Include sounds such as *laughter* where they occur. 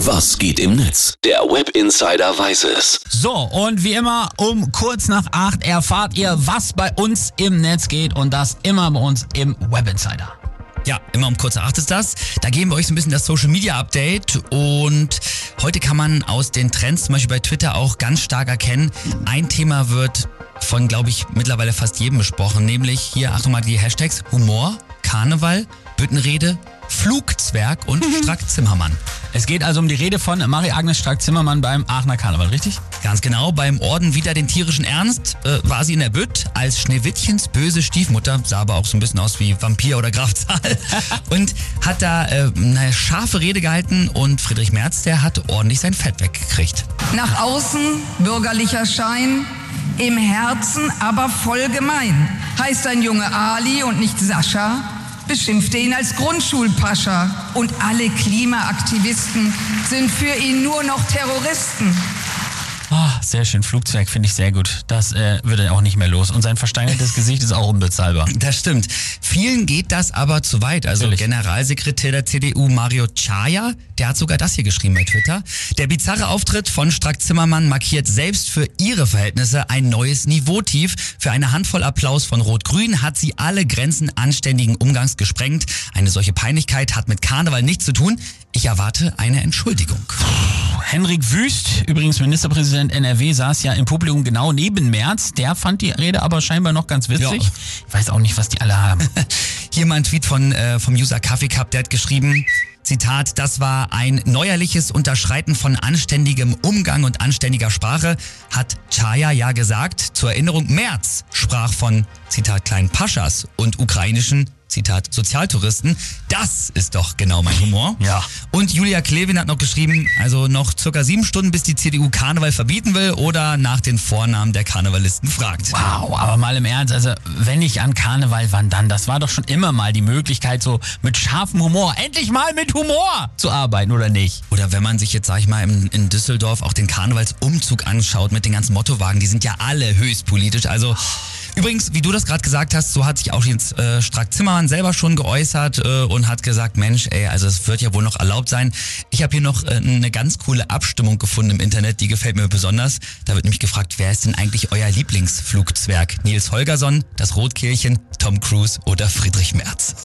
Was geht im Netz? Der Web Insider weiß es. So, und wie immer, um kurz nach acht erfahrt ihr, was bei uns im Netz geht und das immer bei uns im Web Insider. Ja, immer um kurz nach acht ist das. Da geben wir euch so ein bisschen das Social Media Update und heute kann man aus den Trends zum Beispiel bei Twitter auch ganz stark erkennen, ein Thema wird von, glaube ich, mittlerweile fast jedem besprochen, nämlich hier, Achtung mal, die Hashtags Humor, Karneval, Büttenrede, Flugzwerg und Strack-Zimmermann. Es geht also um die Rede von Marie-Agnes Strack-Zimmermann beim Aachener Karneval, richtig? Ganz genau, beim Orden wieder den tierischen Ernst äh, war sie in der Bütt als Schneewittchens böse Stiefmutter, sah aber auch so ein bisschen aus wie Vampir oder Graf Zahl *laughs* und hat da äh, eine scharfe Rede gehalten und Friedrich Merz, der hat ordentlich sein Fett weggekriegt. Nach außen bürgerlicher Schein, im Herzen aber voll gemein. Heißt ein Junge Ali und nicht Sascha, beschimpfte ihn als Grundschulpascha. Und alle Klimaaktivisten sind für ihn nur noch Terroristen. Ah, sehr schön. Flugzeug finde ich sehr gut. Das äh, wird er auch nicht mehr los. Und sein versteinertes *laughs* Gesicht ist auch unbezahlbar. Das stimmt. Vielen geht das aber zu weit. Also Natürlich. Generalsekretär der CDU Mario Chaya, der hat sogar das hier geschrieben bei Twitter. Der bizarre Auftritt von Strack Zimmermann markiert selbst für ihre Verhältnisse ein neues Niveautief. Für eine Handvoll Applaus von Rot-Grün hat sie alle Grenzen anständigen Umgangs gesprengt. Eine solche Peinlichkeit hat mit Karneval nichts zu tun. Ich erwarte eine Entschuldigung. Henrik Wüst, übrigens Ministerpräsident NRW, saß ja im Publikum genau neben Merz. Der fand die Rede aber scheinbar noch ganz witzig. Ja. Ich weiß auch nicht, was die alle haben. *laughs* Hier mal ein Tweet von, äh, vom User Kaffee Cup, der hat geschrieben, Zitat, das war ein neuerliches Unterschreiten von anständigem Umgang und anständiger Sprache, hat Chaya ja gesagt. Zur Erinnerung, Merz sprach von, Zitat, kleinen Paschas und ukrainischen, Zitat, Sozialtouristen. Das ist doch genau mein Humor. Ja. Und Julia Klevin hat noch geschrieben, also noch circa sieben Stunden, bis die CDU Karneval verbieten will oder nach den Vornamen der Karnevalisten fragt. Wow, aber mal im Ernst, also wenn ich an Karneval, wann dann? Das war doch schon immer mal die Möglichkeit, so mit scharfem Humor, endlich mal mit Humor zu arbeiten, oder nicht? Oder wenn man sich jetzt, sag ich mal, in, in Düsseldorf auch den Karnevalsumzug anschaut mit den ganzen Mottowagen, die sind ja alle höchst politisch. Also übrigens, wie du das gerade gesagt hast, so hat sich auch jetzt äh, Strack Zimmermann selber schon geäußert äh, und hat gesagt, Mensch, ey, also es wird ja wohl noch erlaubt sein. Ich habe hier noch äh, eine ganz coole Abstimmung gefunden im Internet, die gefällt mir besonders. Da wird nämlich gefragt, wer ist denn eigentlich euer Lieblingsflugzwerg? Nils Holgersson, das Rotkehlchen, Tom Cruise oder Friedrich Merz?